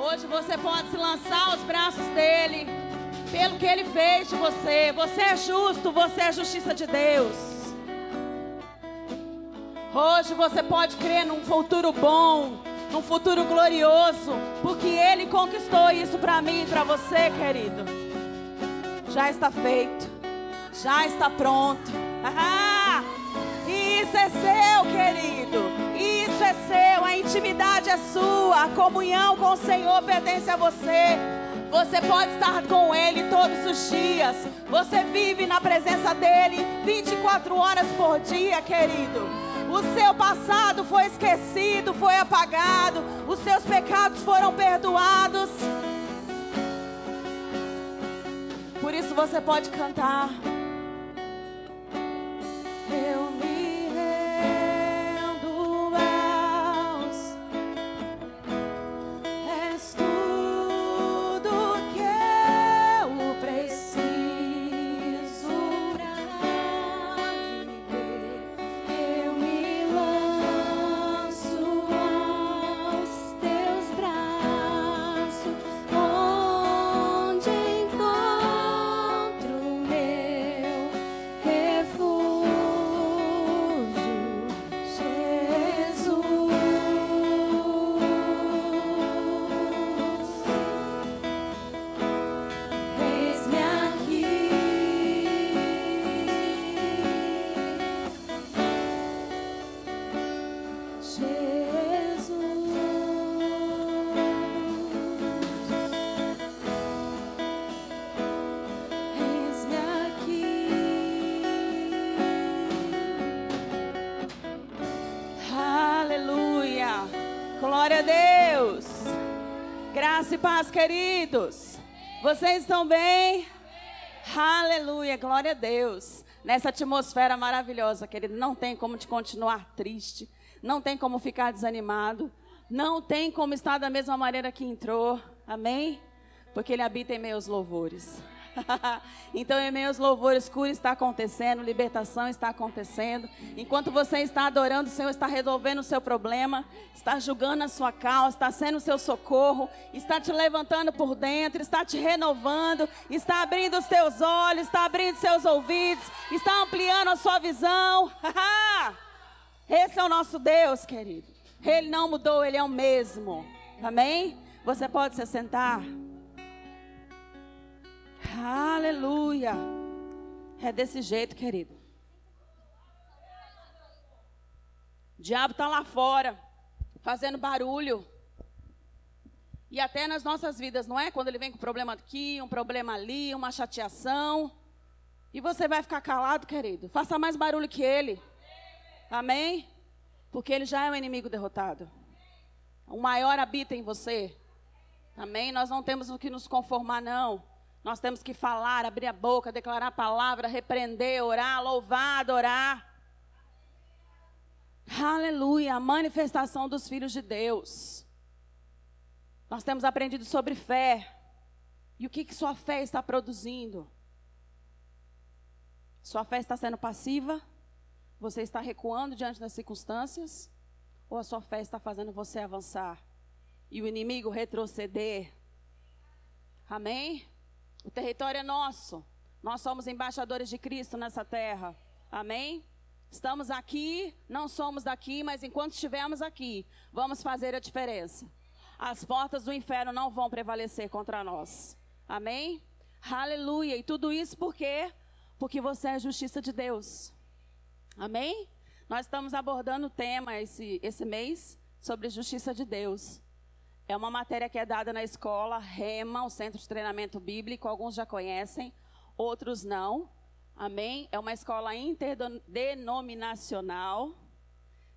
Hoje você pode se lançar aos braços dele, pelo que ele fez de você. Você é justo, você é justiça de Deus. Hoje você pode crer num futuro bom, num futuro glorioso, porque ele conquistou isso para mim e para você, querido. Já está feito, já está pronto. Isso é seu, querido. Isso é seu. A intimidade é sua. A comunhão com o Senhor pertence a você. Você pode estar com Ele todos os dias. Você vive na presença dEle 24 horas por dia, querido. O seu passado foi esquecido, foi apagado. Os seus pecados foram perdoados. Por isso você pode cantar. Paz, queridos. Vocês estão bem? Aleluia, glória a Deus. Nessa atmosfera maravilhosa, querido, não tem como te continuar triste, não tem como ficar desanimado, não tem como estar da mesma maneira que entrou. Amém? Porque ele habita em meus louvores. então, em meus louvores, cura está acontecendo, libertação está acontecendo. Enquanto você está adorando, o Senhor está resolvendo o seu problema, está julgando a sua causa, está sendo o seu socorro, está te levantando por dentro, está te renovando, está abrindo os teus olhos, está abrindo seus ouvidos, está ampliando a sua visão. Esse é o nosso Deus, querido. Ele não mudou, ele é o mesmo. Amém? Você pode se sentar. Aleluia. É desse jeito, querido. O diabo está lá fora, fazendo barulho. E até nas nossas vidas, não é? Quando ele vem com um problema aqui, um problema ali, uma chateação. E você vai ficar calado, querido. Faça mais barulho que ele. Amém? Porque ele já é um inimigo derrotado. O maior habita em você. Amém? Nós não temos o que nos conformar, não. Nós temos que falar, abrir a boca, declarar a palavra, repreender, orar, louvar, adorar. Aleluia, a manifestação dos filhos de Deus. Nós temos aprendido sobre fé. E o que, que sua fé está produzindo? Sua fé está sendo passiva? Você está recuando diante das circunstâncias? Ou a sua fé está fazendo você avançar? E o inimigo retroceder? Amém? O território é nosso. Nós somos embaixadores de Cristo nessa terra. Amém? Estamos aqui, não somos daqui, mas enquanto estivermos aqui, vamos fazer a diferença. As portas do inferno não vão prevalecer contra nós. Amém? Aleluia. E tudo isso por quê? Porque você é a justiça de Deus. Amém? Nós estamos abordando o tema esse, esse mês sobre justiça de Deus. É uma matéria que é dada na escola REMA, o Centro de Treinamento Bíblico. Alguns já conhecem, outros não. Amém? É uma escola interdenominacional.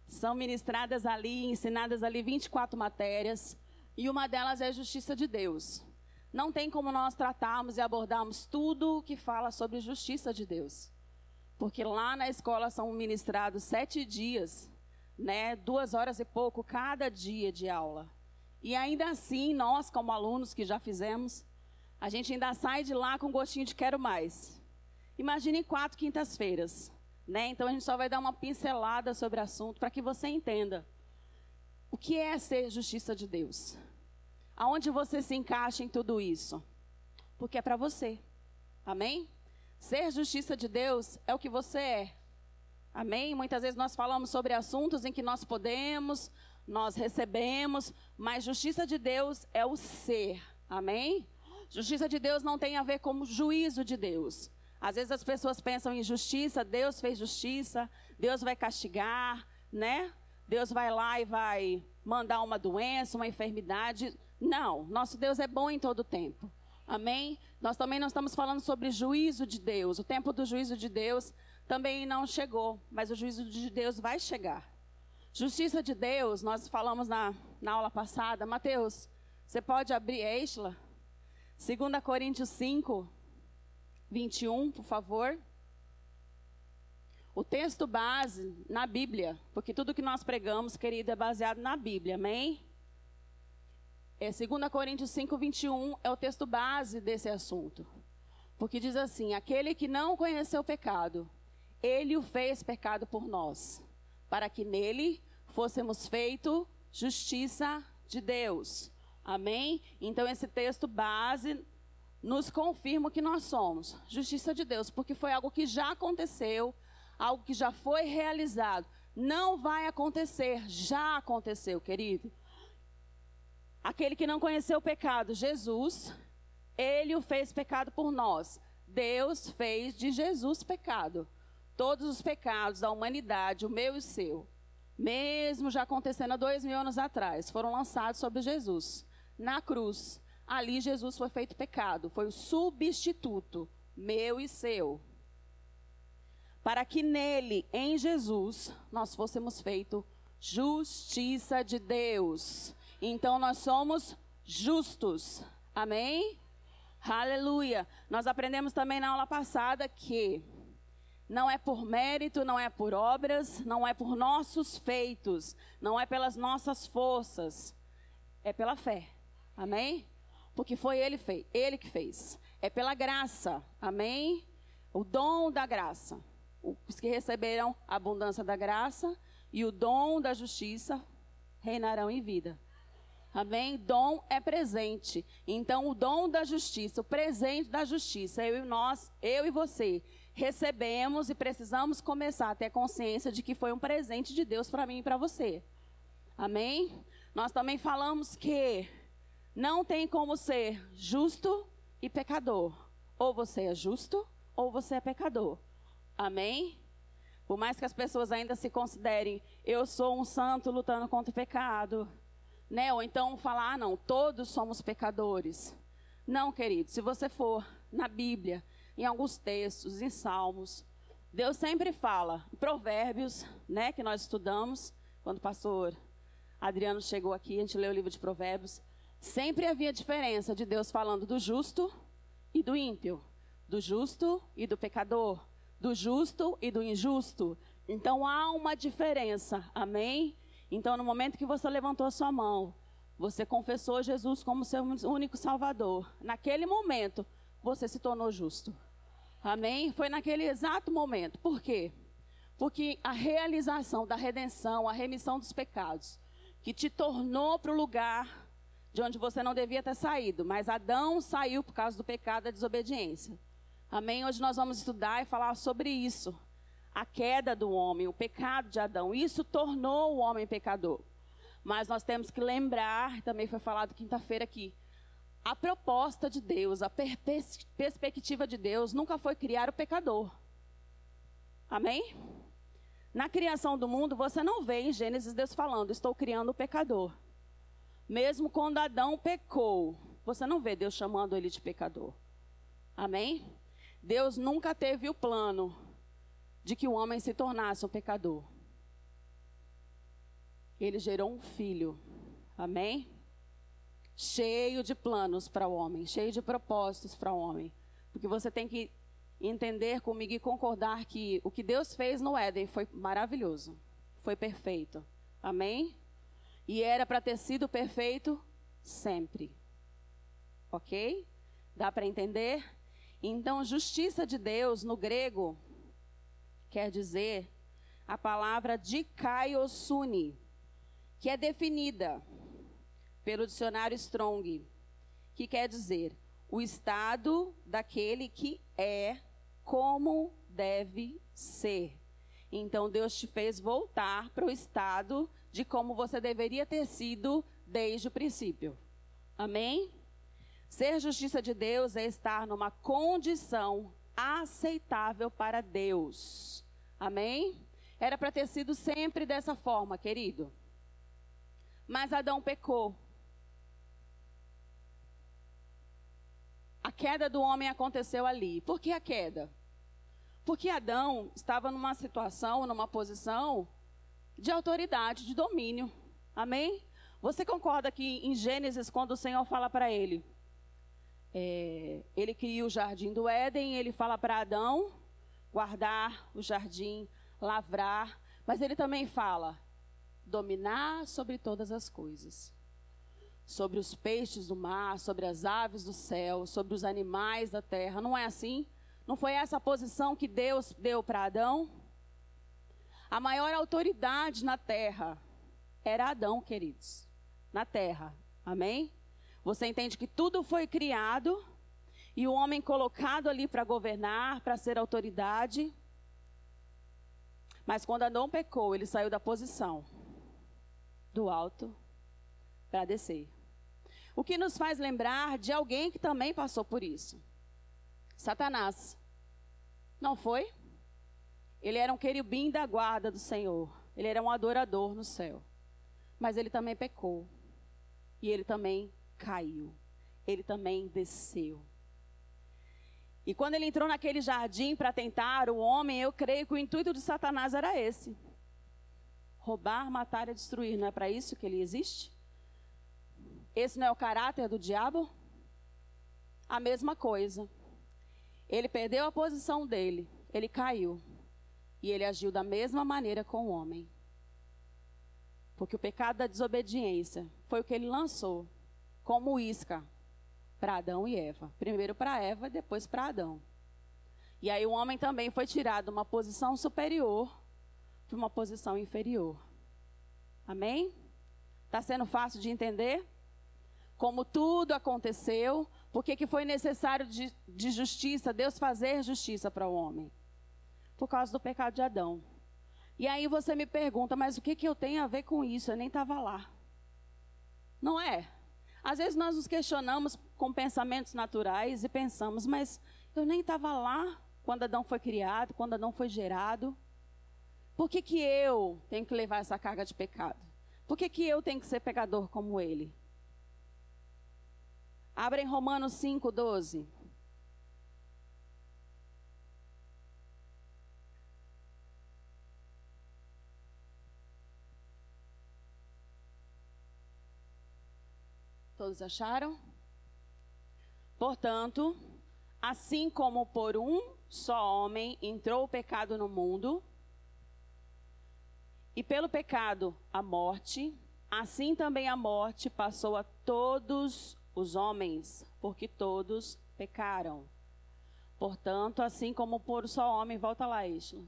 São ministradas ali, ensinadas ali 24 matérias. E uma delas é justiça de Deus. Não tem como nós tratarmos e abordarmos tudo que fala sobre justiça de Deus. Porque lá na escola são ministrados sete dias, né? Duas horas e pouco cada dia de aula. E ainda assim, nós, como alunos que já fizemos, a gente ainda sai de lá com gostinho de quero mais. Imagine quatro quintas-feiras, né? Então a gente só vai dar uma pincelada sobre o assunto para que você entenda o que é ser justiça de Deus. Aonde você se encaixa em tudo isso? Porque é para você. Amém? Ser justiça de Deus é o que você é. Amém? Muitas vezes nós falamos sobre assuntos em que nós podemos, nós recebemos, mas justiça de Deus é o ser. Amém? Justiça de Deus não tem a ver com o juízo de Deus. Às vezes as pessoas pensam em justiça, Deus fez justiça, Deus vai castigar, né? Deus vai lá e vai mandar uma doença, uma enfermidade. Não, nosso Deus é bom em todo tempo. Amém? Nós também não estamos falando sobre juízo de Deus. O tempo do juízo de Deus também não chegou, mas o juízo de Deus vai chegar. Justiça de Deus, nós falamos na, na aula passada. Mateus, você pode abrir Exla? 2 Coríntios 5, 21, por favor. O texto base na Bíblia, porque tudo que nós pregamos, querido, é baseado na Bíblia, amém? É 2 Coríntios 5, 21 é o texto base desse assunto. Porque diz assim: aquele que não conheceu o pecado, ele o fez pecado por nós, para que nele fôssemos feito justiça de Deus. Amém? Então esse texto base nos confirma que nós somos justiça de Deus, porque foi algo que já aconteceu, algo que já foi realizado. Não vai acontecer, já aconteceu, querido. Aquele que não conheceu o pecado, Jesus, ele o fez pecado por nós. Deus fez de Jesus pecado. Todos os pecados da humanidade, o meu e o seu, mesmo já acontecendo há dois mil anos atrás, foram lançados sobre Jesus. Na cruz, ali Jesus foi feito pecado, foi o substituto, meu e seu para que nele, em Jesus, nós fôssemos feito justiça de Deus. Então nós somos justos. Amém? Aleluia. Nós aprendemos também na aula passada que não é por mérito, não é por obras, não é por nossos feitos, não é pelas nossas forças, é pela fé. Amém? Porque foi ele fez, ele que fez. É pela graça. Amém? O dom da graça os que receberam a abundância da graça e o dom da justiça reinarão em vida. Amém? Dom é presente. Então, o dom da justiça, o presente da justiça, eu e nós, eu e você, recebemos e precisamos começar a ter consciência de que foi um presente de Deus para mim e para você. Amém? Nós também falamos que não tem como ser justo e pecador. Ou você é justo ou você é pecador. Amém? Por mais que as pessoas ainda se considerem, eu sou um santo lutando contra o pecado, né? Ou então falar, ah, não, todos somos pecadores. Não, querido, se você for na Bíblia, em alguns textos, em Salmos, Deus sempre fala, Provérbios, né, que nós estudamos, quando o pastor Adriano chegou aqui, a gente leu o livro de Provérbios, sempre havia diferença de Deus falando do justo e do ímpio, do justo e do pecador, do justo e do injusto. Então há uma diferença, amém? Então, no momento que você levantou a sua mão, você confessou Jesus como seu único Salvador. Naquele momento, você se tornou justo. Amém? Foi naquele exato momento. Por quê? Porque a realização da redenção, a remissão dos pecados, que te tornou para o lugar de onde você não devia ter saído, mas Adão saiu por causa do pecado da desobediência. Amém? Hoje nós vamos estudar e falar sobre isso. A queda do homem, o pecado de Adão. Isso tornou o homem pecador. Mas nós temos que lembrar, também foi falado quinta-feira aqui, a proposta de Deus, a perspectiva de Deus nunca foi criar o pecador. Amém? Na criação do mundo, você não vê em Gênesis Deus falando, estou criando o pecador. Mesmo quando Adão pecou, você não vê Deus chamando ele de pecador. Amém? Deus nunca teve o plano de que o homem se tornasse um pecador. Ele gerou um filho. Amém? Cheio de planos para o homem, cheio de propósitos para o homem. Porque você tem que entender comigo e concordar que o que Deus fez no Éden foi maravilhoso. Foi perfeito. Amém? E era para ter sido perfeito sempre. Ok? Dá para entender? Então, justiça de Deus no grego quer dizer a palavra dikaiosune, que é definida pelo dicionário Strong, que quer dizer o estado daquele que é como deve ser. Então Deus te fez voltar para o estado de como você deveria ter sido desde o princípio. Amém? Ser justiça de Deus é estar numa condição aceitável para Deus. Amém? Era para ter sido sempre dessa forma, querido. Mas Adão pecou. A queda do homem aconteceu ali. Por que a queda? Porque Adão estava numa situação, numa posição de autoridade, de domínio. Amém? Você concorda que em Gênesis, quando o Senhor fala para ele, é, ele cria o jardim do Éden, ele fala para Adão guardar o jardim, lavrar, mas ele também fala dominar sobre todas as coisas. Sobre os peixes do mar, sobre as aves do céu, sobre os animais da terra. Não é assim? Não foi essa a posição que Deus deu para Adão? A maior autoridade na terra era Adão, queridos. Na terra. Amém? Você entende que tudo foi criado e o homem colocado ali para governar, para ser autoridade. Mas quando Adão pecou, ele saiu da posição do alto para descer. O que nos faz lembrar de alguém que também passou por isso. Satanás. Não foi? Ele era um querubim da guarda do Senhor. Ele era um adorador no céu. Mas ele também pecou. E ele também caiu. Ele também desceu. E quando ele entrou naquele jardim para tentar o homem, eu creio que o intuito de Satanás era esse: roubar, matar e destruir. Não é para isso que ele existe? Esse não é o caráter do diabo? A mesma coisa. Ele perdeu a posição dele, ele caiu. E ele agiu da mesma maneira com o homem. Porque o pecado da desobediência foi o que ele lançou como isca para Adão e Eva. Primeiro para Eva, depois para Adão. E aí o homem também foi tirado de uma posição superior para uma posição inferior. Amém? Está sendo fácil de entender? Como tudo aconteceu, por que, que foi necessário de, de justiça, Deus fazer justiça para o homem? Por causa do pecado de Adão. E aí você me pergunta, mas o que, que eu tenho a ver com isso? Eu nem estava lá. Não é? Às vezes nós nos questionamos com pensamentos naturais e pensamos, mas eu nem estava lá quando Adão foi criado, quando Adão foi gerado. Por que, que eu tenho que levar essa carga de pecado? Por que, que eu tenho que ser pecador como ele? Abra em Romanos 5, 12. Todos acharam? Portanto, assim como por um só homem entrou o pecado no mundo, e pelo pecado a morte, assim também a morte passou a todos os homens, porque todos pecaram. Portanto, assim como por um só homem, volta lá, isso.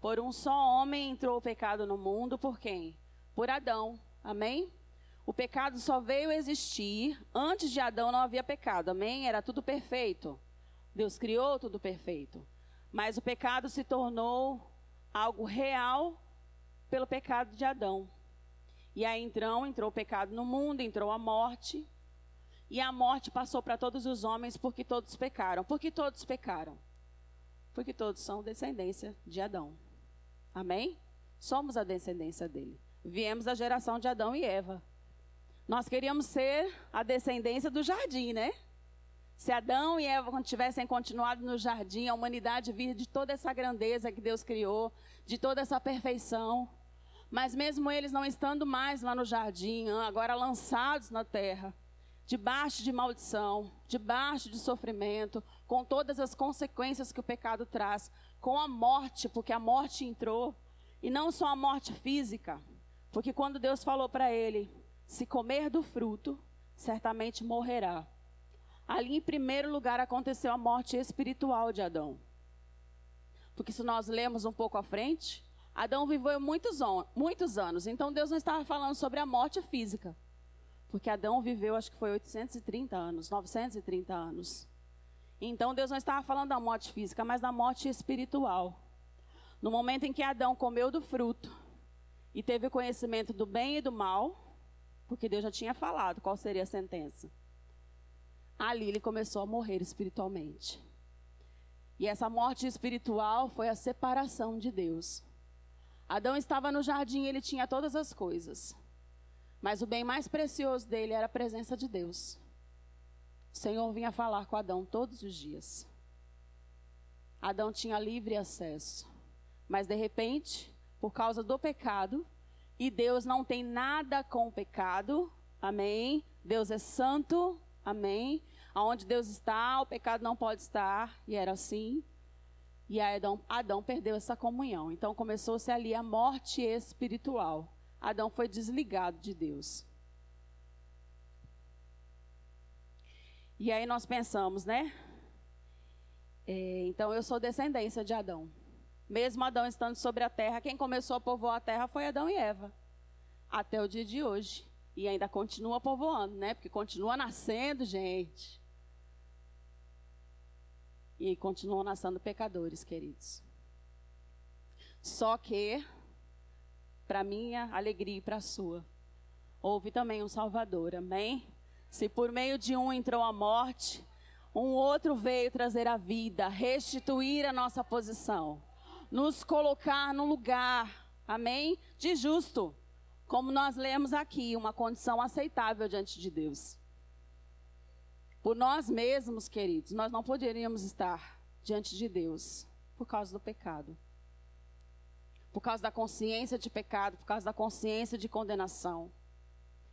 Por um só homem entrou o pecado no mundo, por quem? Por Adão. Amém? O pecado só veio existir. Antes de Adão não havia pecado. Amém? Era tudo perfeito. Deus criou tudo perfeito. Mas o pecado se tornou algo real pelo pecado de Adão. E aí então entrou o pecado no mundo, entrou a morte. E a morte passou para todos os homens porque todos pecaram. Por que todos pecaram? Porque todos são descendência de Adão. Amém? Somos a descendência dele. Viemos da geração de Adão e Eva. Nós queríamos ser a descendência do jardim, né? Se Adão e Eva tivessem continuado no jardim, a humanidade vir de toda essa grandeza que Deus criou, de toda essa perfeição. Mas mesmo eles não estando mais lá no jardim, agora lançados na terra, debaixo de maldição, debaixo de sofrimento, com todas as consequências que o pecado traz, com a morte, porque a morte entrou, e não só a morte física, porque quando Deus falou para ele: se comer do fruto, certamente morrerá. Ali, em primeiro lugar, aconteceu a morte espiritual de Adão. Porque se nós lemos um pouco à frente, Adão viveu muitos, muitos anos, então Deus não estava falando sobre a morte física. Porque Adão viveu, acho que foi 830 anos, 930 anos. Então Deus não estava falando da morte física, mas da morte espiritual. No momento em que Adão comeu do fruto e teve conhecimento do bem e do mal, porque Deus já tinha falado qual seria a sentença. Ali ele começou a morrer espiritualmente. E essa morte espiritual foi a separação de Deus. Adão estava no jardim e ele tinha todas as coisas. Mas o bem mais precioso dele era a presença de Deus. O Senhor vinha falar com Adão todos os dias. Adão tinha livre acesso. Mas de repente, por causa do pecado, e Deus não tem nada com o pecado, amém? Deus é santo, amém? Aonde Deus está, o pecado não pode estar, e era assim. E Adão, Adão perdeu essa comunhão. Então começou-se ali a morte espiritual. Adão foi desligado de Deus. E aí nós pensamos, né? É, então eu sou descendência de Adão. Mesmo Adão estando sobre a terra, quem começou a povoar a terra foi Adão e Eva. Até o dia de hoje. E ainda continua povoando, né? Porque continua nascendo gente. E continuam nascendo pecadores, queridos. Só que, para minha alegria e para a sua, houve também um Salvador, amém? Se por meio de um entrou a morte, um outro veio trazer a vida, restituir a nossa posição, nos colocar no lugar, amém? De justo, como nós lemos aqui, uma condição aceitável diante de Deus. Por nós mesmos, queridos, nós não poderíamos estar diante de Deus por causa do pecado. Por causa da consciência de pecado, por causa da consciência de condenação.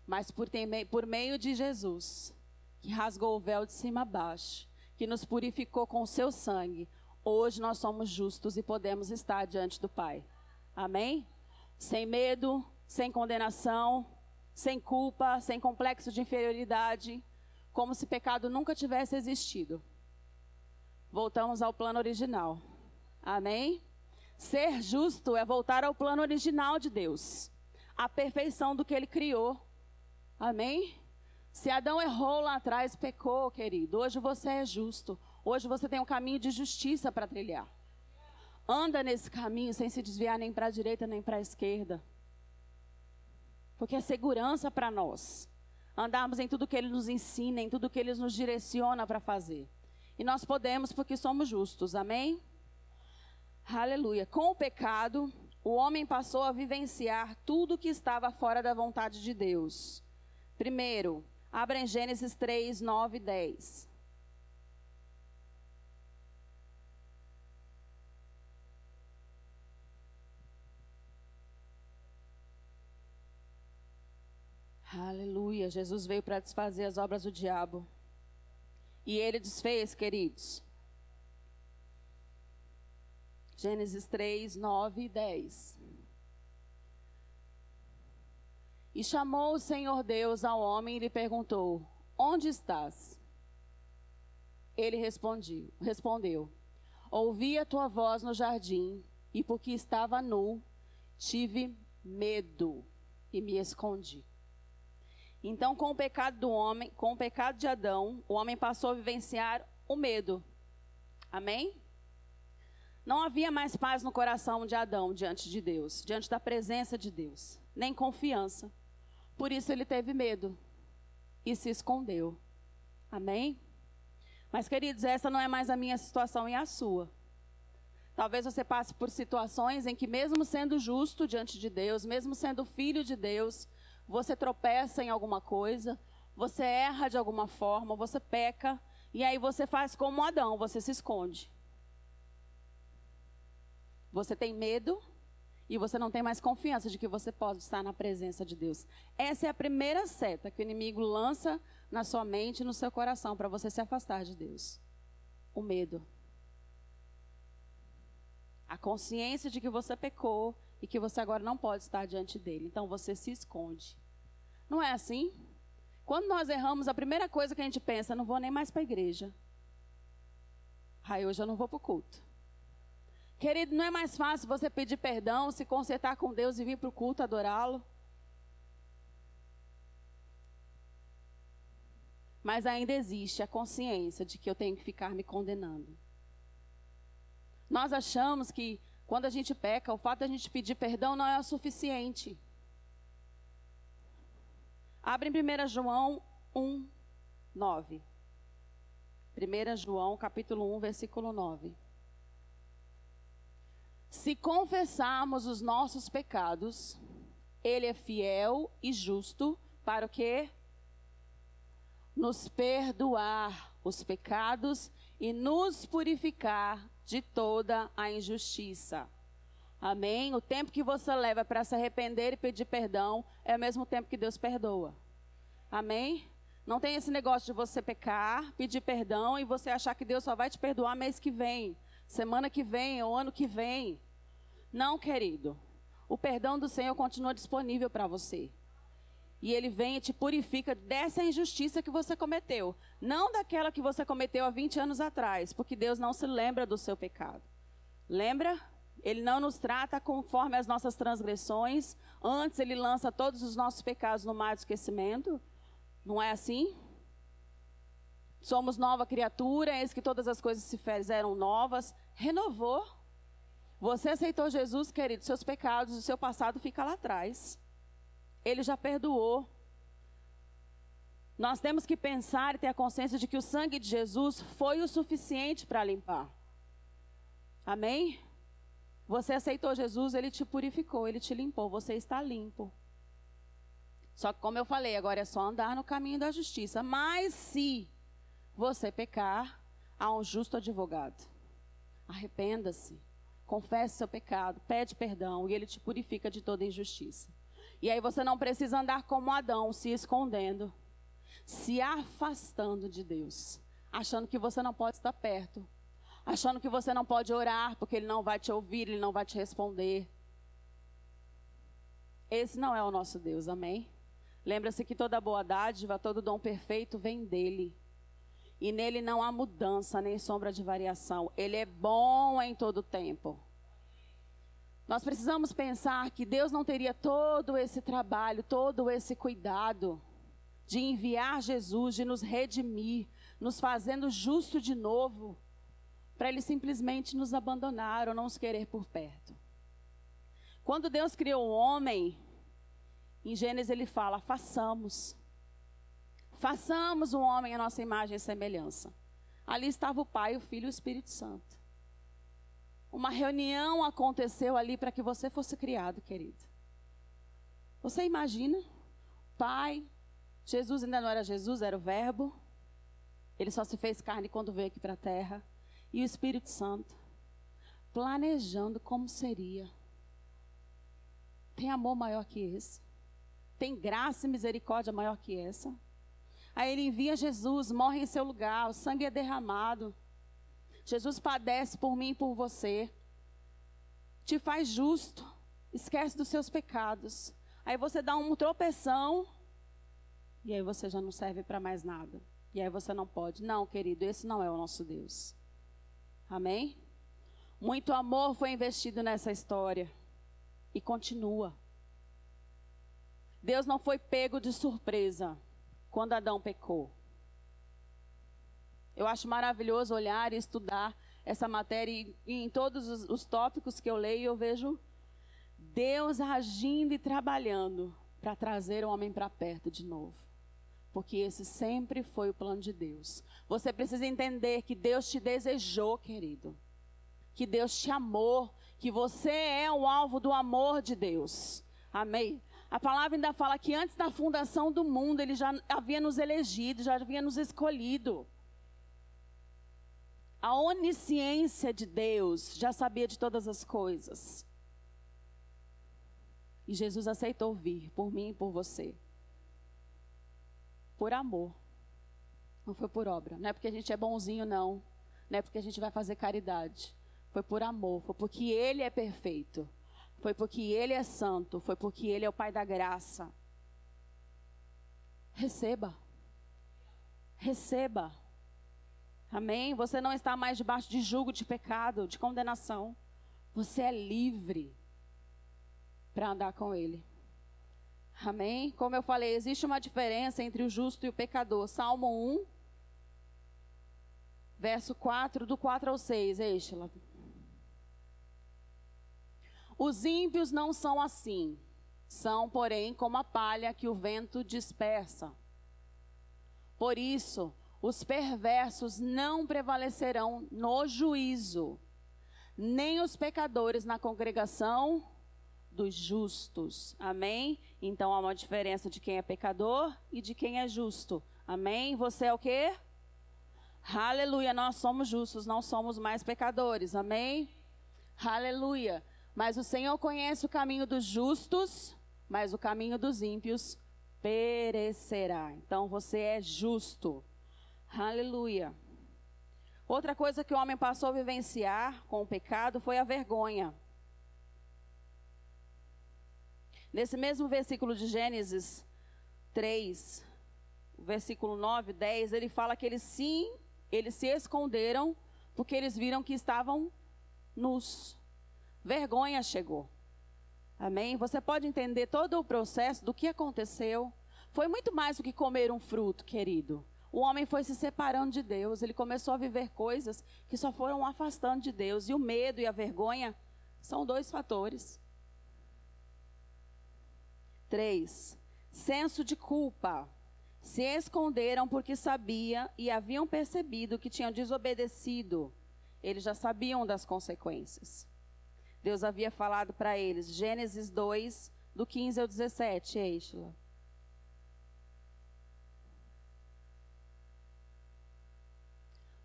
Mas por, por meio de Jesus, que rasgou o véu de cima a baixo, que nos purificou com o seu sangue, hoje nós somos justos e podemos estar diante do Pai. Amém? Sem medo, sem condenação, sem culpa, sem complexo de inferioridade como se pecado nunca tivesse existido. Voltamos ao plano original. Amém? Ser justo é voltar ao plano original de Deus, a perfeição do que ele criou. Amém? Se Adão errou lá atrás, pecou, querido. Hoje você é justo. Hoje você tem um caminho de justiça para trilhar. Anda nesse caminho sem se desviar nem para a direita nem para a esquerda. Porque é segurança para nós andarmos em tudo que Ele nos ensina, em tudo que Ele nos direciona para fazer. E nós podemos porque somos justos, amém? Aleluia. Com o pecado, o homem passou a vivenciar tudo que estava fora da vontade de Deus. Primeiro, abra em Gênesis 3, 9 e 10. Aleluia. Jesus veio para desfazer as obras do diabo. E ele desfez, queridos. Gênesis 3, 9 e 10. E chamou o Senhor Deus ao homem e lhe perguntou: Onde estás? Ele respondeu, respondeu: Ouvi a tua voz no jardim, e porque estava nu, tive medo e me escondi. Então, com o pecado do homem, com o pecado de Adão, o homem passou a vivenciar o medo. Amém? Não havia mais paz no coração de Adão diante de Deus, diante da presença de Deus, nem confiança. Por isso ele teve medo e se escondeu. Amém? Mas, queridos, essa não é mais a minha situação e a sua. Talvez você passe por situações em que, mesmo sendo justo diante de Deus, mesmo sendo filho de Deus, você tropeça em alguma coisa, você erra de alguma forma, você peca, e aí você faz como Adão, você se esconde. Você tem medo e você não tem mais confiança de que você pode estar na presença de Deus. Essa é a primeira seta que o inimigo lança na sua mente e no seu coração para você se afastar de Deus. O medo. A consciência de que você pecou e que você agora não pode estar diante dele. Então você se esconde. Não é assim? Quando nós erramos, a primeira coisa que a gente pensa, não vou nem mais para a igreja. Aí hoje eu não vou para o culto. Querido, não é mais fácil você pedir perdão, se consertar com Deus e vir para o culto adorá-lo? Mas ainda existe a consciência de que eu tenho que ficar me condenando. Nós achamos que quando a gente peca, o fato de a gente pedir perdão não é o suficiente. Abre em 1 João 1, 9. 1 João capítulo 1, versículo 9. Se confessarmos os nossos pecados, Ele é fiel e justo para o quê? Nos perdoar os pecados e nos purificar de toda a injustiça. Amém? O tempo que você leva para se arrepender e pedir perdão é o mesmo tempo que Deus perdoa. Amém? Não tem esse negócio de você pecar, pedir perdão e você achar que Deus só vai te perdoar mês que vem, semana que vem ou ano que vem. Não, querido. O perdão do Senhor continua disponível para você. E ele vem e te purifica dessa injustiça que você cometeu. Não daquela que você cometeu há 20 anos atrás, porque Deus não se lembra do seu pecado. Lembra? Ele não nos trata conforme as nossas transgressões. Antes, ele lança todos os nossos pecados no mar do esquecimento. Não é assim? Somos nova criatura, eis que todas as coisas se fizeram novas. Renovou. Você aceitou Jesus, querido, seus pecados, o seu passado fica lá atrás. Ele já perdoou. Nós temos que pensar e ter a consciência de que o sangue de Jesus foi o suficiente para limpar. Amém? Você aceitou Jesus, ele te purificou, ele te limpou, você está limpo. Só que, como eu falei, agora é só andar no caminho da justiça. Mas se você pecar, há um justo advogado. Arrependa-se, confesse seu pecado, pede perdão e ele te purifica de toda injustiça. E aí você não precisa andar como Adão, se escondendo, se afastando de Deus, achando que você não pode estar perto, achando que você não pode orar porque ele não vai te ouvir, ele não vai te responder. Esse não é o nosso Deus, amém? Lembra-se que toda boa dádiva, todo dom perfeito vem dele. E nele não há mudança nem sombra de variação. Ele é bom em todo tempo. Nós precisamos pensar que Deus não teria todo esse trabalho, todo esse cuidado de enviar Jesus, de nos redimir, nos fazendo justo de novo, para Ele simplesmente nos abandonar ou não nos querer por perto. Quando Deus criou o homem, em Gênesis ele fala: façamos. Façamos o homem a nossa imagem e semelhança. Ali estava o Pai, o Filho e o Espírito Santo. Uma reunião aconteceu ali para que você fosse criado, querido. Você imagina? Pai, Jesus ainda não era Jesus, era o Verbo. Ele só se fez carne quando veio aqui para a terra. E o Espírito Santo, planejando como seria. Tem amor maior que esse? Tem graça e misericórdia maior que essa? Aí ele envia Jesus, morre em seu lugar, o sangue é derramado. Jesus padece por mim e por você. Te faz justo, esquece dos seus pecados. Aí você dá um tropeção e aí você já não serve para mais nada. E aí você não pode. Não, querido, esse não é o nosso Deus. Amém? Muito amor foi investido nessa história e continua. Deus não foi pego de surpresa quando Adão pecou. Eu acho maravilhoso olhar e estudar essa matéria e, em todos os, os tópicos que eu leio eu vejo Deus agindo e trabalhando para trazer o homem para perto de novo. Porque esse sempre foi o plano de Deus. Você precisa entender que Deus te desejou, querido. Que Deus te amou. Que você é o alvo do amor de Deus. Amém? A palavra ainda fala que antes da fundação do mundo, ele já havia nos elegido, já havia nos escolhido. A onisciência de Deus já sabia de todas as coisas. E Jesus aceitou vir por mim e por você. Por amor. Não foi por obra. Não é porque a gente é bonzinho, não. Não é porque a gente vai fazer caridade. Foi por amor. Foi porque Ele é perfeito. Foi porque Ele é santo. Foi porque Ele é o Pai da graça. Receba. Receba. Amém? Você não está mais debaixo de julgo de pecado, de condenação. Você é livre para andar com Ele. Amém? Como eu falei, existe uma diferença entre o justo e o pecador. Salmo 1, verso 4, do 4 ao 6, Estela. Os ímpios não são assim. São, porém, como a palha que o vento dispersa. Por isso, os perversos não prevalecerão no juízo, nem os pecadores na congregação dos justos. Amém? Então há uma diferença de quem é pecador e de quem é justo. Amém? Você é o quê? Aleluia, nós somos justos, não somos mais pecadores. Amém? Aleluia. Mas o Senhor conhece o caminho dos justos, mas o caminho dos ímpios perecerá. Então você é justo. Aleluia. Outra coisa que o homem passou a vivenciar com o pecado foi a vergonha. Nesse mesmo versículo de Gênesis 3, versículo 9, 10, ele fala que eles sim, eles se esconderam porque eles viram que estavam nus. Vergonha chegou. Amém? Você pode entender todo o processo do que aconteceu. Foi muito mais do que comer um fruto, querido. O homem foi se separando de Deus, ele começou a viver coisas que só foram afastando de Deus. E o medo e a vergonha são dois fatores. 3. Senso de culpa. Se esconderam porque sabia e haviam percebido que tinham desobedecido. Eles já sabiam das consequências. Deus havia falado para eles, Gênesis 2, do 15 ao 17, Eichla.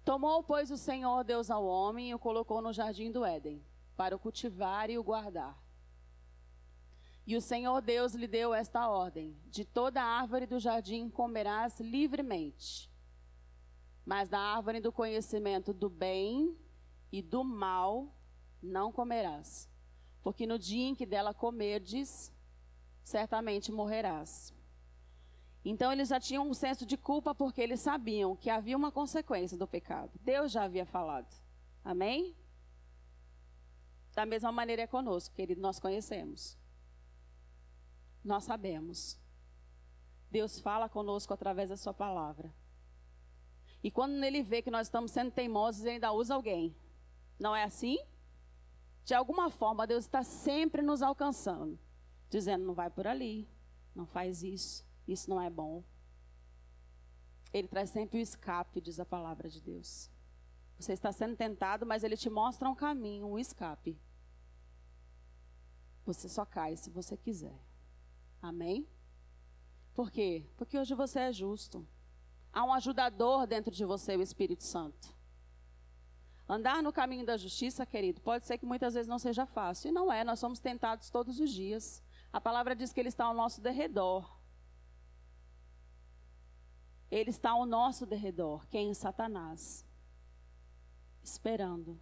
Tomou, pois, o Senhor Deus ao homem e o colocou no jardim do Éden, para o cultivar e o guardar. E o Senhor Deus lhe deu esta ordem: De toda árvore do jardim comerás livremente, mas da árvore do conhecimento do bem e do mal não comerás, porque no dia em que dela comerdes, certamente morrerás. Então eles já tinham um senso de culpa porque eles sabiam que havia uma consequência do pecado. Deus já havia falado. Amém? Da mesma maneira é conosco, querido, nós conhecemos nós sabemos. Deus fala conosco através da Sua palavra. E quando ele vê que nós estamos sendo teimosos, ele ainda usa alguém. Não é assim? De alguma forma, Deus está sempre nos alcançando, dizendo: não vai por ali, não faz isso, isso não é bom. Ele traz sempre o escape, diz a palavra de Deus. Você está sendo tentado, mas ele te mostra um caminho, um escape. Você só cai se você quiser. Amém? Por quê? Porque hoje você é justo. Há um ajudador dentro de você, o Espírito Santo. Andar no caminho da justiça, querido, pode ser que muitas vezes não seja fácil. E não é, nós somos tentados todos os dias. A palavra diz que ele está ao nosso derredor. Ele está ao nosso derredor. Quem? Satanás. Esperando.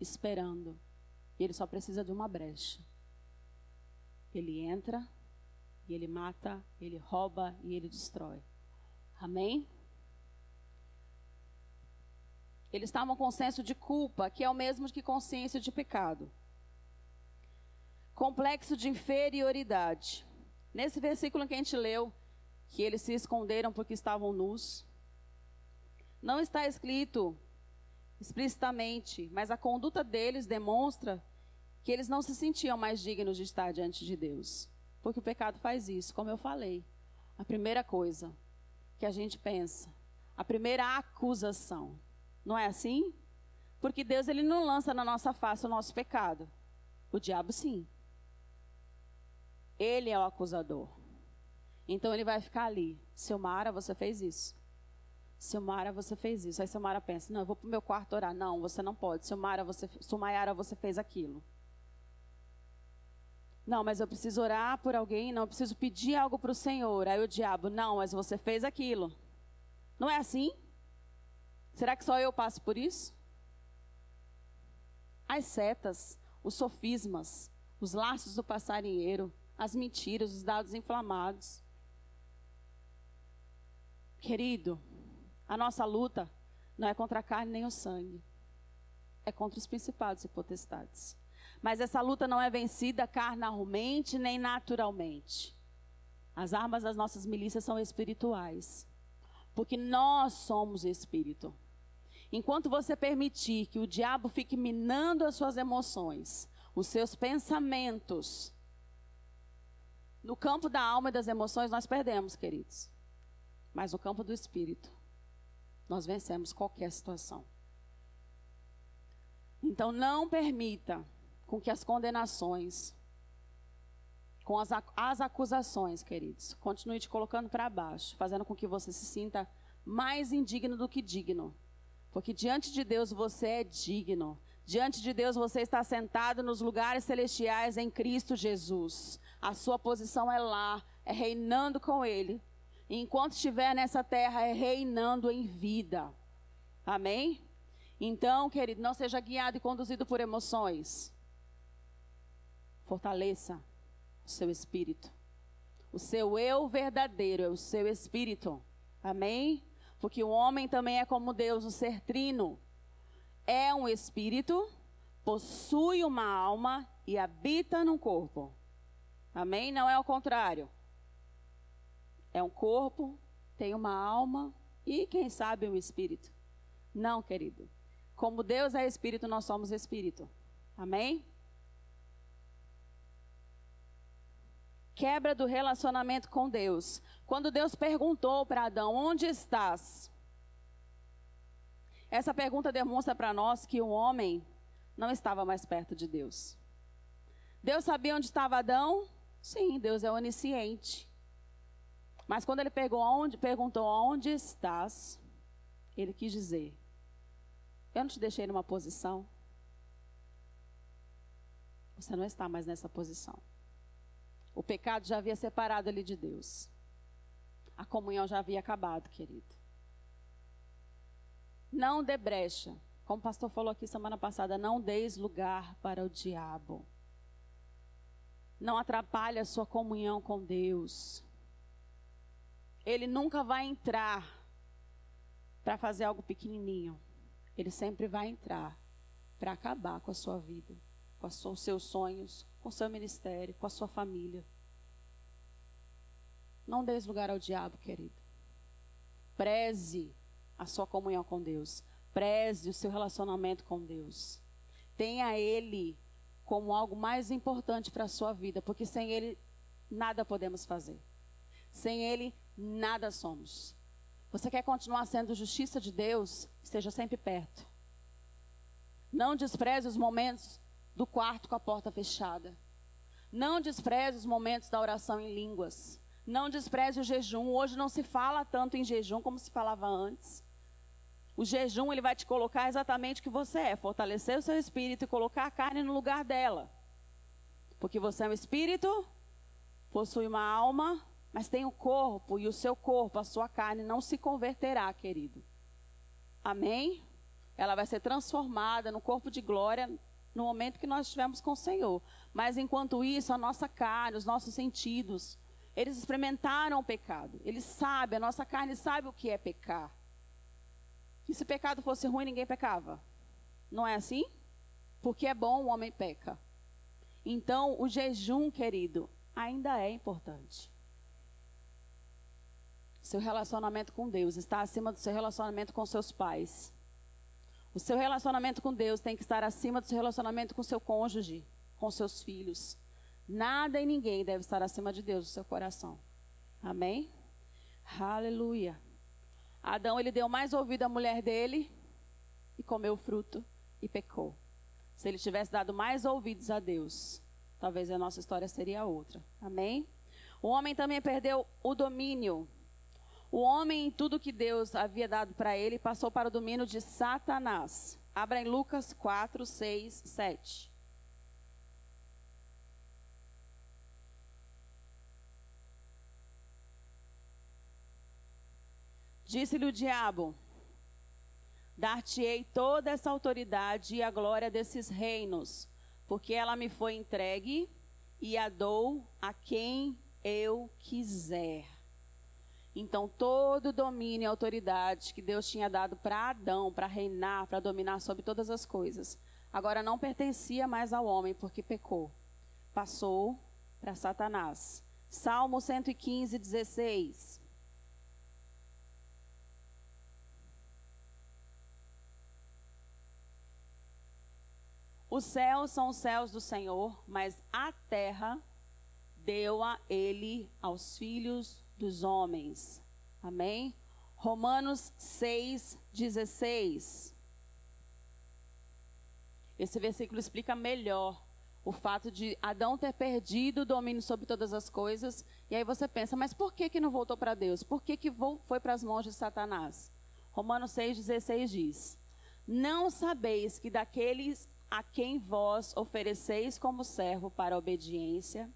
Esperando. E ele só precisa de uma brecha. Ele entra e ele mata, ele rouba e ele destrói. Amém? Eles estavam com senso de culpa, que é o mesmo que consciência de pecado. Complexo de inferioridade. Nesse versículo que a gente leu, que eles se esconderam porque estavam nus, não está escrito explicitamente, mas a conduta deles demonstra que eles não se sentiam mais dignos de estar diante de Deus. Porque o pecado faz isso, como eu falei. A primeira coisa que a gente pensa, a primeira acusação. Não é assim? Porque Deus ele não lança na nossa face o nosso pecado. O diabo sim. Ele é o acusador. Então ele vai ficar ali. Silmara, você fez isso. Silmara, você fez isso. Aí Silmara pensa: Não, eu vou para o meu quarto orar. Não, você não pode. Silmara, você, Sumayara, você fez aquilo. Não, mas eu preciso orar por alguém, não, eu preciso pedir algo para o Senhor. Aí o diabo, não, mas você fez aquilo. Não é assim? Será que só eu passo por isso? As setas, os sofismas, os laços do passarinheiro, as mentiras, os dados inflamados. Querido, a nossa luta não é contra a carne nem o sangue, é contra os principados e potestades. Mas essa luta não é vencida carnalmente nem naturalmente. As armas das nossas milícias são espirituais. Porque nós somos espírito. Enquanto você permitir que o diabo fique minando as suas emoções, os seus pensamentos, no campo da alma e das emoções nós perdemos, queridos. Mas no campo do espírito, nós vencemos qualquer situação. Então não permita com que as condenações, com as, as acusações, queridos, continue te colocando para baixo, fazendo com que você se sinta mais indigno do que digno. Porque diante de Deus você é digno. Diante de Deus você está sentado nos lugares celestiais em Cristo Jesus. A sua posição é lá, é reinando com Ele. E enquanto estiver nessa terra, é reinando em vida. Amém? Então, querido, não seja guiado e conduzido por emoções. Fortaleça o seu espírito. O seu eu verdadeiro é o seu espírito. Amém? Porque o homem também é como Deus, o ser trino. É um espírito, possui uma alma e habita num corpo. Amém? Não é o contrário. É um corpo, tem uma alma e, quem sabe, um espírito. Não, querido. Como Deus é espírito, nós somos espírito. Amém? Quebra do relacionamento com Deus. Quando Deus perguntou para Adão: Onde estás? Essa pergunta demonstra para nós que o homem não estava mais perto de Deus. Deus sabia onde estava Adão? Sim, Deus é onisciente. Mas quando ele onde, perguntou onde estás, ele quis dizer: Eu não te deixei numa posição. Você não está mais nessa posição. O pecado já havia separado ele de Deus. A comunhão já havia acabado, querido. Não dê brecha. Como o pastor falou aqui semana passada, não deis lugar para o diabo. Não atrapalhe a sua comunhão com Deus. Ele nunca vai entrar para fazer algo pequenininho. Ele sempre vai entrar para acabar com a sua vida, com os seus sonhos, com o seu ministério, com a sua família. Não dê lugar ao diabo, querido. Preze a sua comunhão com Deus. Preze o seu relacionamento com Deus. Tenha Ele como algo mais importante para a sua vida, porque sem Ele nada podemos fazer. Sem Ele nada somos. Você quer continuar sendo justiça de Deus? Esteja sempre perto. Não despreze os momentos do quarto com a porta fechada. Não despreze os momentos da oração em línguas. Não despreze o jejum. Hoje não se fala tanto em jejum como se falava antes. O jejum ele vai te colocar exatamente o que você é, fortalecer o seu espírito e colocar a carne no lugar dela. Porque você é um espírito, possui uma alma, mas tem o um corpo e o seu corpo, a sua carne não se converterá, querido. Amém? Ela vai ser transformada no corpo de glória no momento que nós estivermos com o Senhor. Mas enquanto isso, a nossa carne, os nossos sentidos, eles experimentaram o pecado. Eles sabem, a nossa carne sabe o que é pecar. E se pecado fosse ruim, ninguém pecava. Não é assim? Porque é bom, o homem peca. Então, o jejum, querido, ainda é importante. Seu relacionamento com Deus está acima do seu relacionamento com seus pais. O seu relacionamento com Deus tem que estar acima do seu relacionamento com seu cônjuge, com seus filhos. Nada e ninguém deve estar acima de Deus, do seu coração. Amém? Aleluia. Adão, ele deu mais ouvido à mulher dele e comeu o fruto e pecou. Se ele tivesse dado mais ouvidos a Deus, talvez a nossa história seria outra. Amém? O homem também perdeu o domínio o homem, em tudo que Deus havia dado para ele, passou para o domínio de Satanás. Abra em Lucas 4, 6, 7. Disse-lhe o diabo: Dar-te-ei toda essa autoridade e a glória desses reinos, porque ela me foi entregue e a dou a quem eu quiser. Então, todo o domínio e autoridade que Deus tinha dado para Adão, para reinar, para dominar sobre todas as coisas, agora não pertencia mais ao homem, porque pecou. Passou para Satanás. Salmo 115, 16. Os céus são os céus do Senhor, mas a terra deu-a ele aos filhos dos homens. Amém? Romanos 6, 16. Esse versículo explica melhor o fato de Adão ter perdido o domínio sobre todas as coisas. E aí você pensa, mas por que, que não voltou para Deus? Por que, que foi para as mãos de Satanás? Romanos 6,16 diz: Não sabeis que daqueles a quem vós ofereceis como servo para a obediência,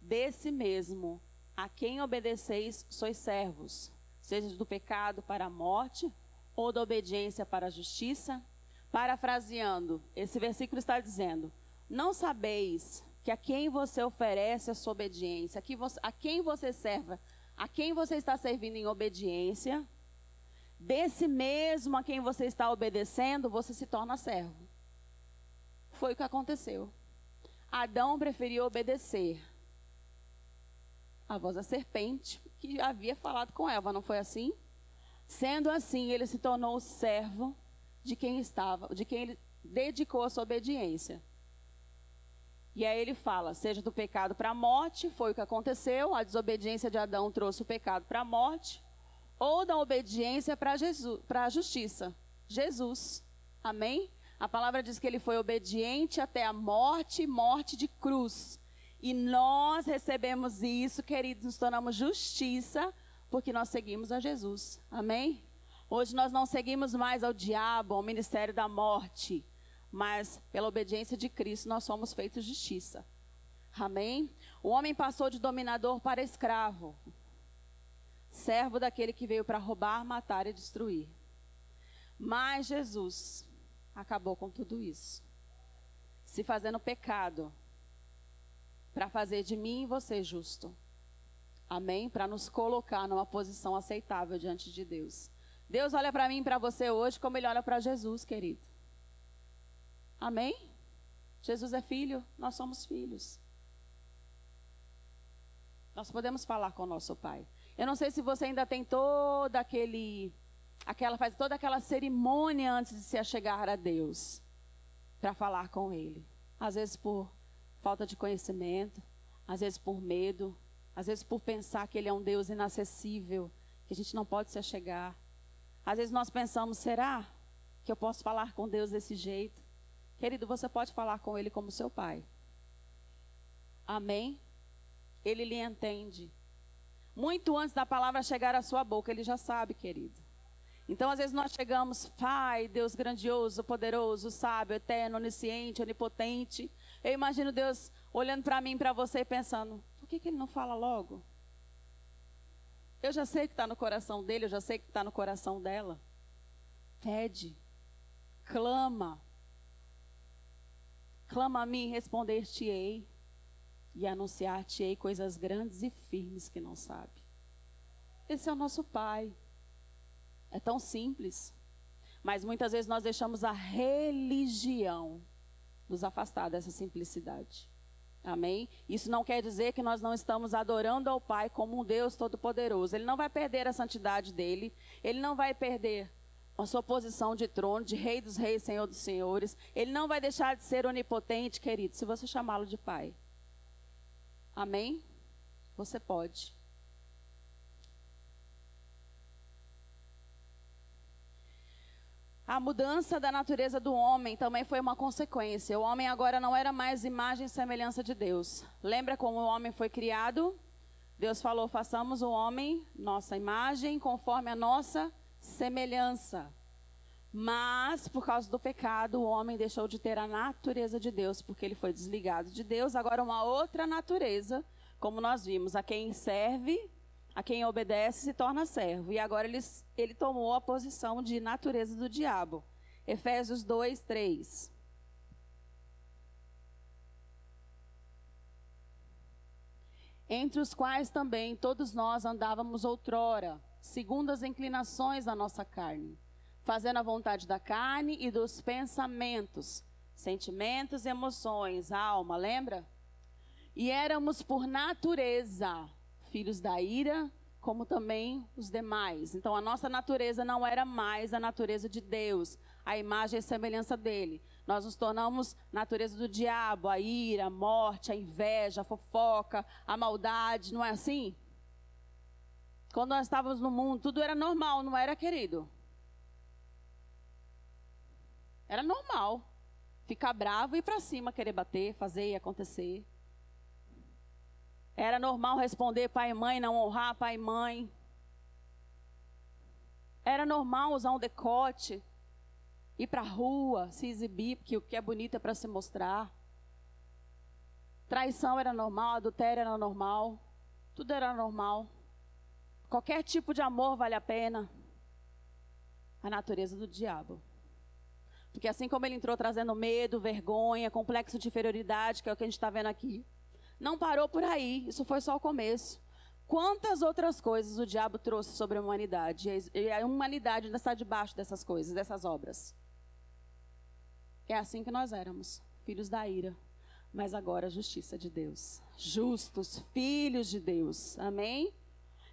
desse mesmo a quem obedeceis sois servos, seja do pecado para a morte ou da obediência para a justiça? Parafraseando, esse versículo está dizendo: Não sabeis que a quem você oferece a sua obediência, a quem você, serve, a quem você está servindo em obediência, desse mesmo a quem você está obedecendo, você se torna servo. Foi o que aconteceu. Adão preferiu obedecer a voz da serpente que havia falado com Eva, não foi assim? Sendo assim, ele se tornou servo de quem estava, de quem ele dedicou a sua obediência. E aí ele fala: seja do pecado para a morte, foi o que aconteceu, a desobediência de Adão trouxe o pecado para a morte, ou da obediência para a justiça, Jesus. Amém? A palavra diz que ele foi obediente até a morte, morte de cruz. E nós recebemos isso, queridos, nos tornamos justiça, porque nós seguimos a Jesus. Amém? Hoje nós não seguimos mais ao diabo, ao ministério da morte, mas pela obediência de Cristo nós somos feitos justiça. Amém? O homem passou de dominador para escravo, servo daquele que veio para roubar, matar e destruir. Mas Jesus acabou com tudo isso. Se fazendo pecado para fazer de mim e você justo. Amém? Para nos colocar numa posição aceitável diante de Deus. Deus olha para mim e para você hoje como ele olha para Jesus, querido. Amém? Jesus é filho, nós somos filhos. Nós podemos falar com o nosso Pai. Eu não sei se você ainda tem todo aquele aquela faz toda aquela cerimônia antes de se achegar a Deus para falar com ele. Às vezes por falta de conhecimento, às vezes por medo, às vezes por pensar que ele é um Deus inacessível, que a gente não pode se achegar. Às vezes nós pensamos, será que eu posso falar com Deus desse jeito? Querido, você pode falar com ele como seu pai. Amém? Ele lhe entende. Muito antes da palavra chegar à sua boca, ele já sabe, querido. Então, às vezes, nós chegamos, Pai, Deus grandioso, poderoso, sábio, eterno, onisciente, onipotente. Eu imagino Deus olhando para mim, para você e pensando: por que, que ele não fala logo? Eu já sei que está no coração dele, eu já sei que está no coração dela. Pede, clama. Clama a mim, responder-te-ei e anunciar-te-ei coisas grandes e firmes que não sabe. Esse é o nosso Pai. É tão simples. Mas muitas vezes nós deixamos a religião nos afastar dessa simplicidade. Amém? Isso não quer dizer que nós não estamos adorando ao Pai como um Deus todo-poderoso. Ele não vai perder a santidade dele, ele não vai perder a sua posição de trono, de Rei dos Reis, Senhor dos Senhores. Ele não vai deixar de ser onipotente, querido, se você chamá-lo de Pai. Amém? Você pode. A mudança da natureza do homem também foi uma consequência. O homem agora não era mais imagem e semelhança de Deus. Lembra como o homem foi criado? Deus falou: façamos o homem, nossa imagem, conforme a nossa semelhança. Mas, por causa do pecado, o homem deixou de ter a natureza de Deus, porque ele foi desligado de Deus. Agora, uma outra natureza, como nós vimos, a quem serve a quem obedece se torna servo. E agora ele, ele tomou a posição de natureza do diabo. Efésios 2, 3. Entre os quais também todos nós andávamos outrora, segundo as inclinações da nossa carne, fazendo a vontade da carne e dos pensamentos, sentimentos emoções, alma, lembra? E éramos por natureza filhos da ira, como também os demais. Então a nossa natureza não era mais a natureza de Deus, a imagem e semelhança dele. Nós nos tornamos natureza do diabo, a ira, a morte, a inveja, a fofoca, a maldade, não é assim? Quando nós estávamos no mundo, tudo era normal, não era, querido? Era normal. Ficar bravo e ir para cima, querer bater, fazer e acontecer. Era normal responder pai e mãe, não honrar pai e mãe. Era normal usar um decote, ir para a rua, se exibir, porque o que é bonito é para se mostrar. Traição era normal, adultério era normal, tudo era normal. Qualquer tipo de amor vale a pena. A natureza do diabo. Porque assim como ele entrou trazendo medo, vergonha, complexo de inferioridade, que é o que a gente está vendo aqui, não parou por aí, isso foi só o começo. Quantas outras coisas o diabo trouxe sobre a humanidade? E a humanidade ainda está debaixo dessas coisas, dessas obras. É assim que nós éramos, filhos da ira, mas agora a justiça de Deus. Justos, filhos de Deus. Amém?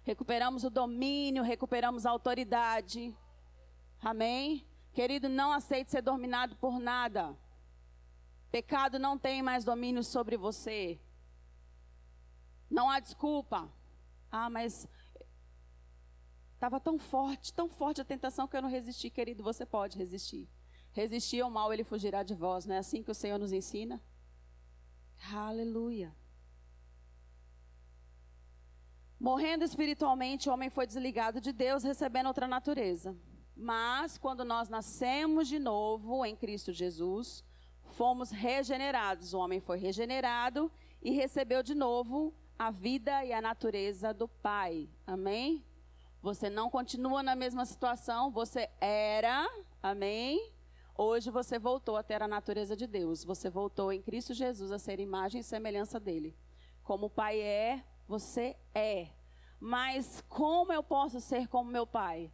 Recuperamos o domínio, recuperamos a autoridade. Amém? Querido, não aceite ser dominado por nada. Pecado não tem mais domínio sobre você. Não há desculpa. Ah, mas estava tão forte, tão forte a tentação que eu não resisti, querido. Você pode resistir. Resistir ao mal, ele fugirá de vós. Não é assim que o Senhor nos ensina? Aleluia. Morrendo espiritualmente, o homem foi desligado de Deus, recebendo outra natureza. Mas quando nós nascemos de novo em Cristo Jesus, fomos regenerados. O homem foi regenerado e recebeu de novo a vida e a natureza do Pai. Amém? Você não continua na mesma situação, você era, amém? Hoje você voltou a ter a natureza de Deus. Você voltou em Cristo Jesus a ser imagem e semelhança dele. Como o Pai é, você é. Mas como eu posso ser como meu Pai?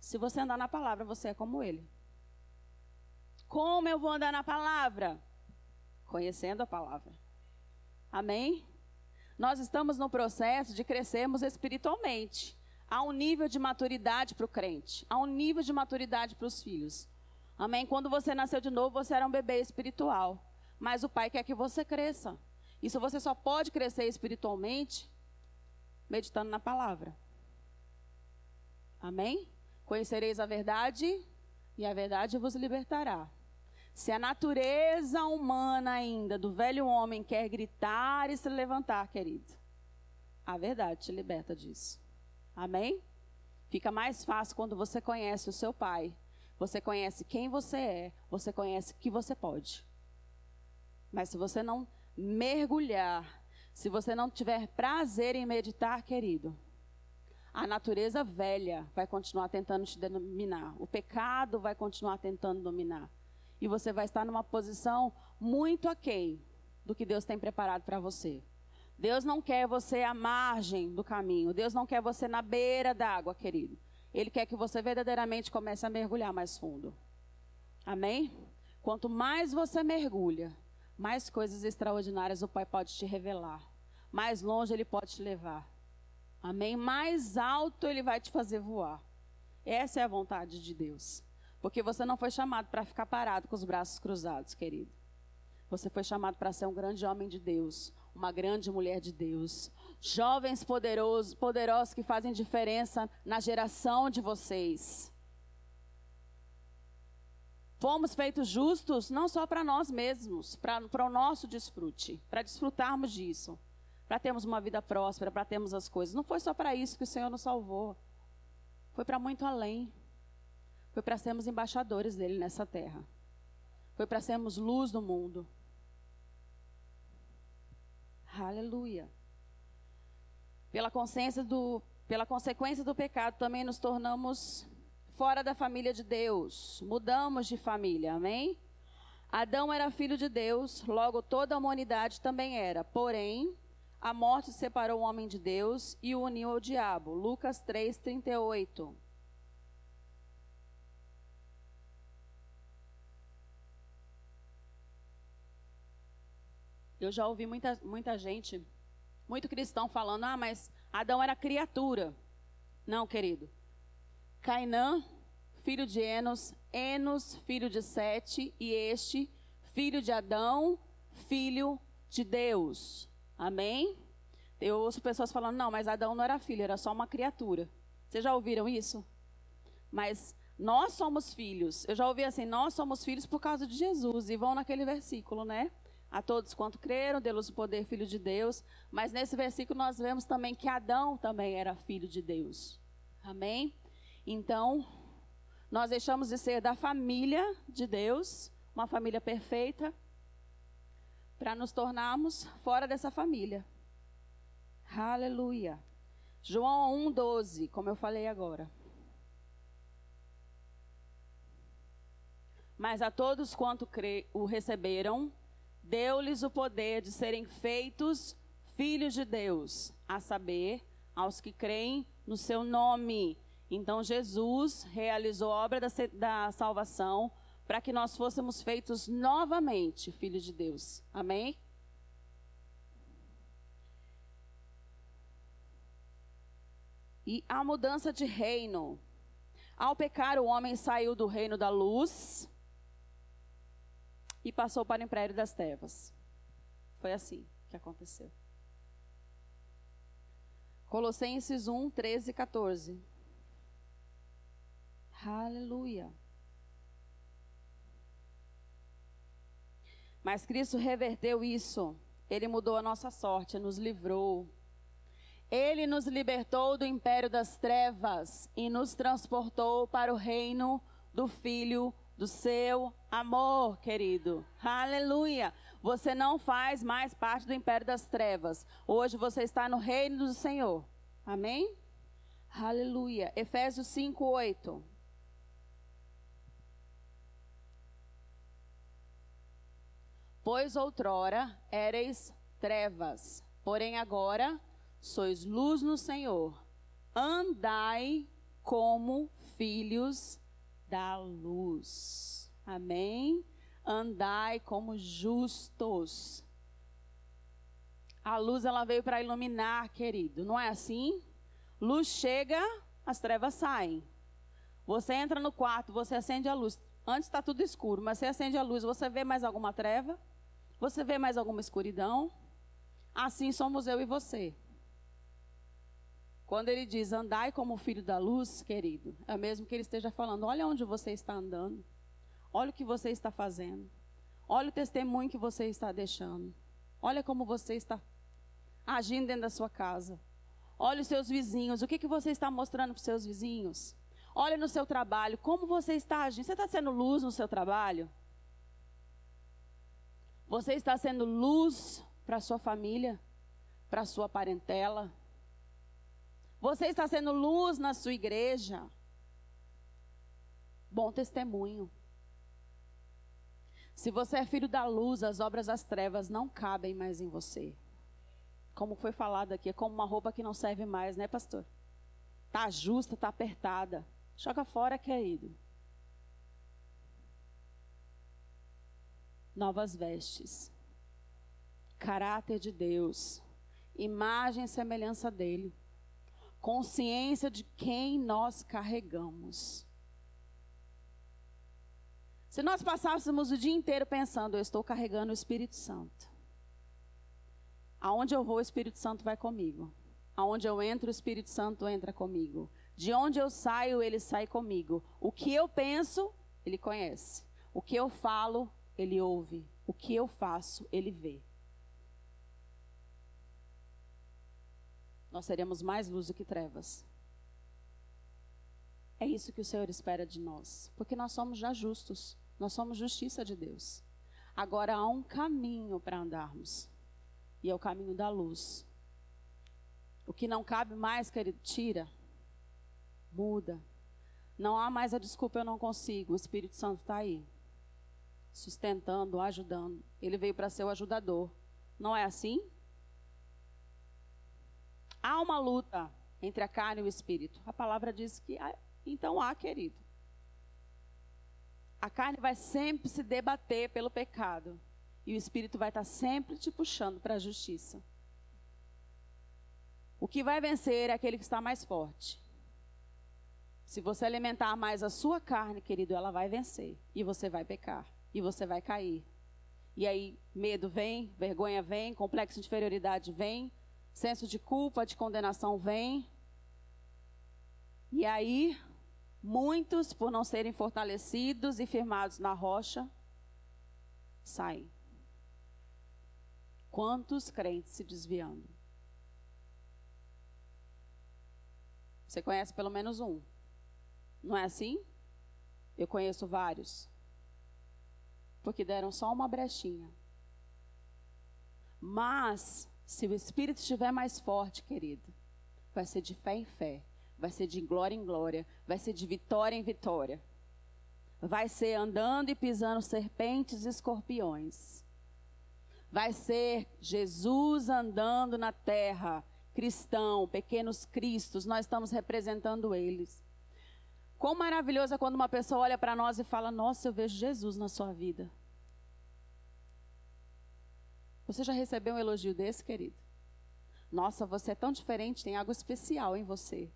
Se você andar na palavra, você é como ele. Como eu vou andar na palavra? Conhecendo a palavra. Amém? Nós estamos no processo de crescermos espiritualmente. Há um nível de maturidade para o crente. Há um nível de maturidade para os filhos. Amém? Quando você nasceu de novo, você era um bebê espiritual. Mas o Pai quer que você cresça. Isso você só pode crescer espiritualmente meditando na palavra. Amém? Conhecereis a verdade e a verdade vos libertará. Se a natureza humana ainda do velho homem quer gritar e se levantar, querido, a verdade te liberta disso. Amém? Fica mais fácil quando você conhece o seu pai. Você conhece quem você é, você conhece que você pode. Mas se você não mergulhar, se você não tiver prazer em meditar, querido, a natureza velha vai continuar tentando te dominar. O pecado vai continuar tentando dominar. E você vai estar numa posição muito aquém do que Deus tem preparado para você. Deus não quer você à margem do caminho. Deus não quer você na beira da água, querido. Ele quer que você verdadeiramente comece a mergulhar mais fundo. Amém? Quanto mais você mergulha, mais coisas extraordinárias o Pai pode te revelar. Mais longe Ele pode te levar. Amém? Mais alto ele vai te fazer voar. Essa é a vontade de Deus. Porque você não foi chamado para ficar parado com os braços cruzados, querido. Você foi chamado para ser um grande homem de Deus, uma grande mulher de Deus. Jovens poderosos, poderosos que fazem diferença na geração de vocês. Fomos feitos justos não só para nós mesmos, para o nosso desfrute, para desfrutarmos disso para termos uma vida próspera, para termos as coisas. Não foi só para isso que o Senhor nos salvou. Foi para muito além. Foi para sermos embaixadores dele nessa terra. Foi para sermos luz do mundo. Aleluia. Pela consciência do, pela consequência do pecado, também nos tornamos fora da família de Deus. Mudamos de família, amém? Adão era filho de Deus, logo toda a humanidade também era. Porém, a morte separou o homem de Deus e o uniu ao diabo. Lucas 3, Eu já ouvi muita, muita gente, muito cristão falando: ah, mas Adão era criatura. Não, querido. Cainã, filho de Enos, Enos, filho de Sete, e este, filho de Adão, filho de Deus. Amém? Eu ouço pessoas falando: não, mas Adão não era filho, era só uma criatura. Vocês já ouviram isso? Mas nós somos filhos. Eu já ouvi assim: nós somos filhos por causa de Jesus. E vão naquele versículo, né? A todos quanto creram, deu-lhes o poder, filho de Deus. Mas nesse versículo nós vemos também que Adão também era filho de Deus. Amém? Então, nós deixamos de ser da família de Deus, uma família perfeita, para nos tornarmos fora dessa família. Aleluia. João 1,12, como eu falei agora. Mas a todos quanto o receberam, deu-lhes o poder de serem feitos filhos de Deus, a saber, aos que creem no seu nome. Então Jesus realizou a obra da, da salvação para que nós fôssemos feitos novamente filhos de Deus. Amém? E a mudança de reino. Ao pecar, o homem saiu do reino da luz e passou para o império das trevas. Foi assim que aconteceu. Colossenses 1, 13 e 14. Aleluia. Mas Cristo reverteu isso. Ele mudou a nossa sorte, nos livrou. Ele nos libertou do império das trevas e nos transportou para o reino do Filho do seu amor, querido. Aleluia. Você não faz mais parte do império das trevas. Hoje você está no reino do Senhor. Amém? Aleluia. Efésios 5, 8. Pois outrora éreis trevas, porém agora sois luz no Senhor. Andai como filhos da luz. Amém? Andai como justos. A luz ela veio para iluminar, querido. Não é assim? Luz chega, as trevas saem. Você entra no quarto, você acende a luz. Antes está tudo escuro, mas você acende a luz, você vê mais alguma treva? Você vê mais alguma escuridão? Assim somos eu e você. Quando ele diz andai como filho da luz, querido, é mesmo que ele esteja falando: olha onde você está andando, olha o que você está fazendo, olha o testemunho que você está deixando, olha como você está agindo dentro da sua casa, olha os seus vizinhos, o que, que você está mostrando para os seus vizinhos, olha no seu trabalho, como você está agindo, você está sendo luz no seu trabalho? Você está sendo luz para a sua família, para a sua parentela? Você está sendo luz na sua igreja. Bom testemunho. Se você é filho da luz, as obras das trevas não cabem mais em você. Como foi falado aqui, é como uma roupa que não serve mais, né, pastor? Tá justa, tá apertada. Joga fora, querido. Novas vestes. Caráter de Deus. Imagem e semelhança dele consciência de quem nós carregamos. Se nós passássemos o dia inteiro pensando, eu estou carregando o Espírito Santo. Aonde eu vou, o Espírito Santo vai comigo. Aonde eu entro, o Espírito Santo entra comigo. De onde eu saio, ele sai comigo. O que eu penso, ele conhece. O que eu falo, ele ouve. O que eu faço, ele vê. nós seremos mais luz do que trevas. É isso que o Senhor espera de nós, porque nós somos já justos, nós somos justiça de Deus. Agora há um caminho para andarmos, e é o caminho da luz. O que não cabe mais, querido, tira, muda. Não há mais a desculpa, eu não consigo. O Espírito Santo está aí, sustentando, ajudando. Ele veio para ser o ajudador. Não é assim? Há uma luta entre a carne e o espírito. A palavra diz que então há, querido. A carne vai sempre se debater pelo pecado. E o Espírito vai estar sempre te puxando para a justiça. O que vai vencer é aquele que está mais forte. Se você alimentar mais a sua carne, querido, ela vai vencer. E você vai pecar. E você vai cair. E aí, medo vem, vergonha vem, complexo de inferioridade vem, senso de culpa, de condenação vem. E aí, muitos, por não serem fortalecidos e firmados na rocha, saem. Quantos crentes se desviando? Você conhece pelo menos um. Não é assim? Eu conheço vários. Porque deram só uma brechinha. Mas, se o Espírito estiver mais forte, querido, vai ser de fé em fé, vai ser de glória em glória, vai ser de vitória em vitória. Vai ser andando e pisando serpentes e escorpiões. Vai ser Jesus andando na terra, cristão, pequenos cristos, nós estamos representando eles. Quão maravilhoso é quando uma pessoa olha para nós e fala: Nossa, eu vejo Jesus na sua vida. Você já recebeu um elogio desse, querido? Nossa, você é tão diferente, tem algo especial em você.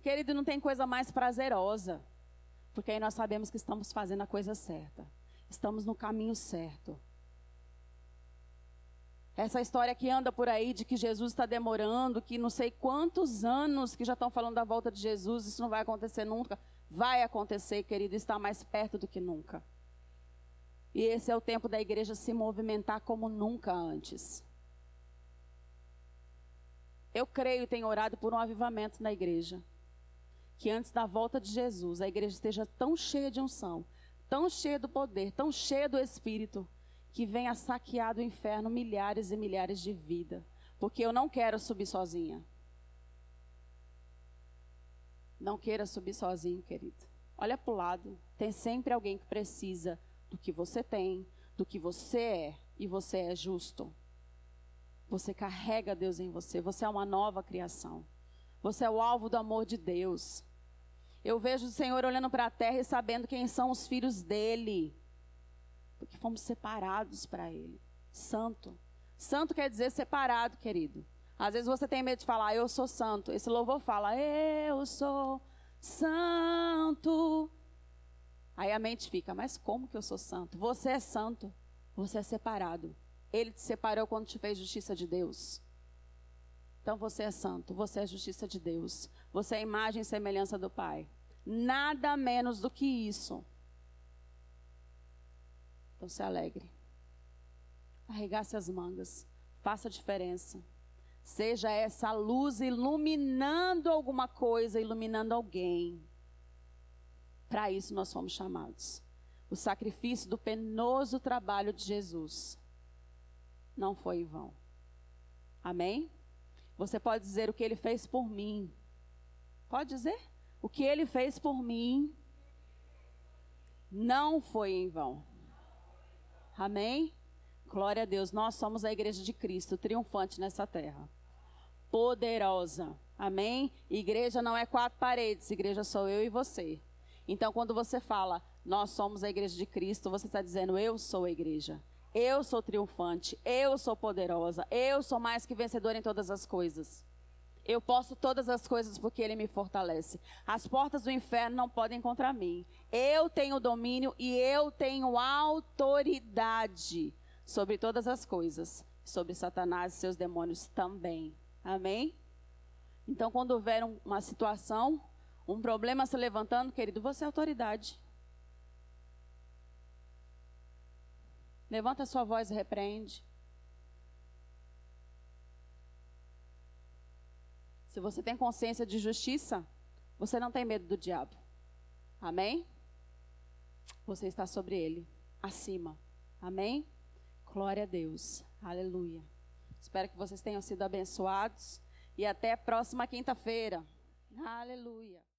Querido, não tem coisa mais prazerosa, porque aí nós sabemos que estamos fazendo a coisa certa, estamos no caminho certo. Essa história que anda por aí de que Jesus está demorando, que não sei quantos anos que já estão falando da volta de Jesus, isso não vai acontecer nunca. Vai acontecer, querido, está mais perto do que nunca. E esse é o tempo da igreja se movimentar como nunca antes. Eu creio e tenho orado por um avivamento na igreja. Que antes da volta de Jesus, a igreja esteja tão cheia de unção, tão cheia do poder, tão cheia do Espírito, que venha saquear do inferno milhares e milhares de vidas. Porque eu não quero subir sozinha. Não queira subir sozinho, querido. Olha para o lado. Tem sempre alguém que precisa do que você tem, do que você é, e você é justo. Você carrega Deus em você. Você é uma nova criação. Você é o alvo do amor de Deus. Eu vejo o Senhor olhando para a terra e sabendo quem são os filhos dele. Porque fomos separados para ele. Santo. Santo quer dizer separado, querido. Às vezes você tem medo de falar, eu sou santo. Esse louvor fala, eu sou santo. Aí a mente fica, mas como que eu sou santo? Você é santo, você é separado. Ele te separou quando te fez justiça de Deus. Então você é santo, você é justiça de Deus. Você é imagem e semelhança do Pai. Nada menos do que isso. Então se alegre. Arregace as mangas. Faça a diferença. Seja essa luz iluminando alguma coisa, iluminando alguém. Para isso nós fomos chamados. O sacrifício do penoso trabalho de Jesus não foi em vão. Amém? Você pode dizer o que ele fez por mim. Pode dizer? O que ele fez por mim não foi em vão. Amém? Glória a Deus. Nós somos a igreja de Cristo, triunfante nessa terra poderosa. Amém? Igreja não é quatro paredes, igreja sou eu e você. Então, quando você fala, nós somos a igreja de Cristo, você está dizendo, eu sou a igreja. Eu sou triunfante, eu sou poderosa, eu sou mais que vencedor em todas as coisas. Eu posso todas as coisas porque Ele me fortalece. As portas do inferno não podem contra mim. Eu tenho domínio e eu tenho autoridade sobre todas as coisas, sobre Satanás e seus demônios também. Amém? Então, quando houver um, uma situação, um problema se levantando, querido, você é autoridade. Levanta a sua voz e repreende. Se você tem consciência de justiça, você não tem medo do diabo. Amém? Você está sobre ele, acima. Amém? Glória a Deus. Aleluia. Espero que vocês tenham sido abençoados. E até a próxima quinta-feira. Aleluia.